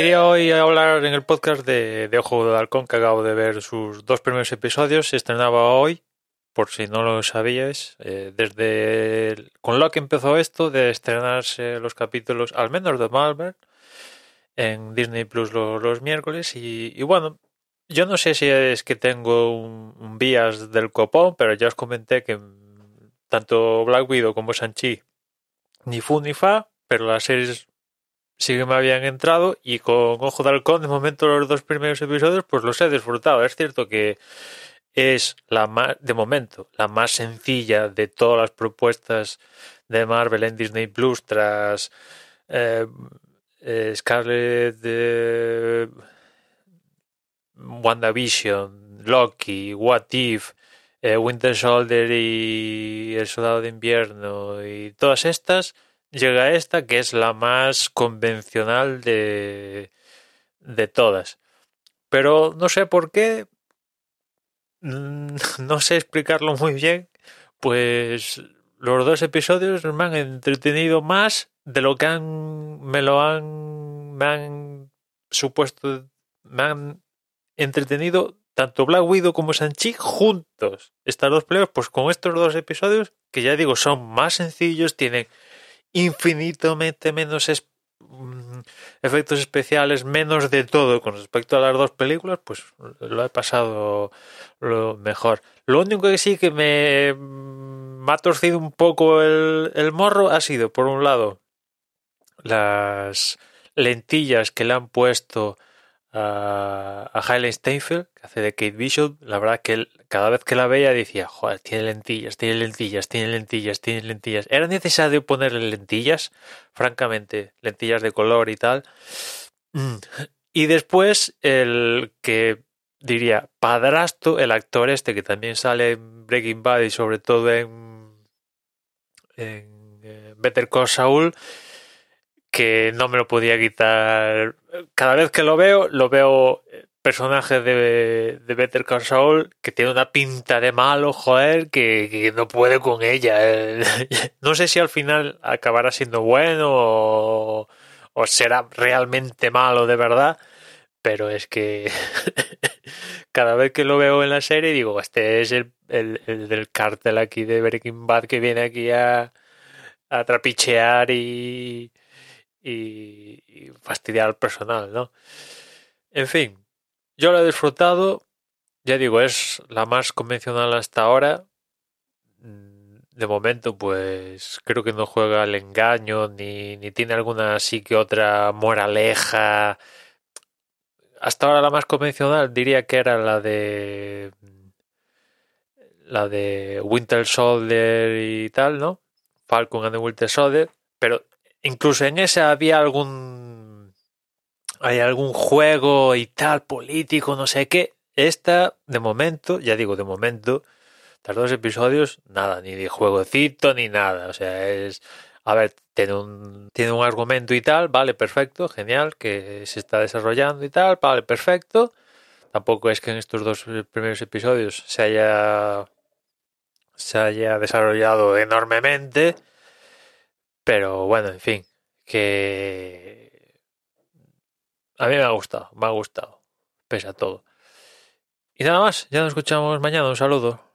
Quería hoy hablar en el podcast de, de Ojo de Halcón, que acabo de ver sus dos primeros episodios. Se estrenaba hoy, por si no lo sabíais. eh, desde con lo que empezó esto de estrenarse los capítulos, al menos de Marvel, en Disney Plus lo- los, miércoles. Y, y bueno, yo no sé si es que tengo un, un bias del copón, pero ya os comenté que tanto Black Widow como Sanchi ni fu ni fa, pero las series sí que me habían entrado y con Ojo de Halcón de momento los dos primeros episodios pues los he disfrutado. Es cierto que es la más, de momento, la más sencilla de todas las propuestas de Marvel en Disney Plus tras eh, eh, Scarlet eh, WandaVision, Loki, What If, eh, Winter Soldier y El Soldado de Invierno y todas estas, llega esta que es la más convencional de, de todas. Pero no sé por qué, no sé explicarlo muy bien, pues los dos episodios me han entretenido más de lo que han, me lo han, me han supuesto, me han entretenido tanto Black Widow como Sanchi juntos. Estas dos peleas, pues con estos dos episodios, que ya digo, son más sencillos, tienen infinitamente menos mm, efectos especiales, menos de todo con respecto a las dos películas, pues lo he pasado lo mejor. Lo único que sí que me, mm, me ha torcido un poco el, el morro ha sido, por un lado, las lentillas que le han puesto a, a Steinfeld, que hace de Kate Bishop, la verdad que él- cada vez que la veía decía, joder, tiene lentillas, tiene lentillas, tiene lentillas, tiene lentillas. ¿Era necesario ponerle lentillas? Francamente, lentillas de color y tal. Mm. Y después el que diría padrastro, el actor este que también sale en Breaking Bad y sobre todo en, en eh, Better Call Saul, que no me lo podía quitar. Cada vez que lo veo, lo veo eh, personaje de, de Better Call Saul que tiene una pinta de malo, joder, que, no puede con ella. eh. No sé si al final acabará siendo bueno o, o será realmente malo de verdad, pero es que cada vez que lo veo en la serie digo, este es el, el- el del cartel aquí de Breaking Bad que viene aquí a, a trapichear y, y, fastidiar al personal, ¿no? En fin, yo lo he disfrutado, ya digo, es la más convencional hasta ahora. Mm, De momento, pues creo que no juega al engaño, ni, ni tiene alguna así que otra moraleja. Hasta ahora la más convencional diría que era la de la de Winter Soldier y tal, ¿no? Falcon and the Winter Soldier, pero incluso en esa había algún hay algún juego y tal político, no sé qué. Esta de momento, ya digo de momento, estos dos episodios nada, ni de jueguecito ni nada, o sea, es a ver, tiene un tiene un argumento y tal, vale, perfecto, genial, que se está desarrollando y tal, vale, perfecto. Tampoco es que en estos dos primeros episodios se haya se haya desarrollado enormemente, pero bueno, en fin, que a mí me ha gustado, me ha gustado, pese a todo. Y nada más, ya nos escuchamos mañana, un saludo.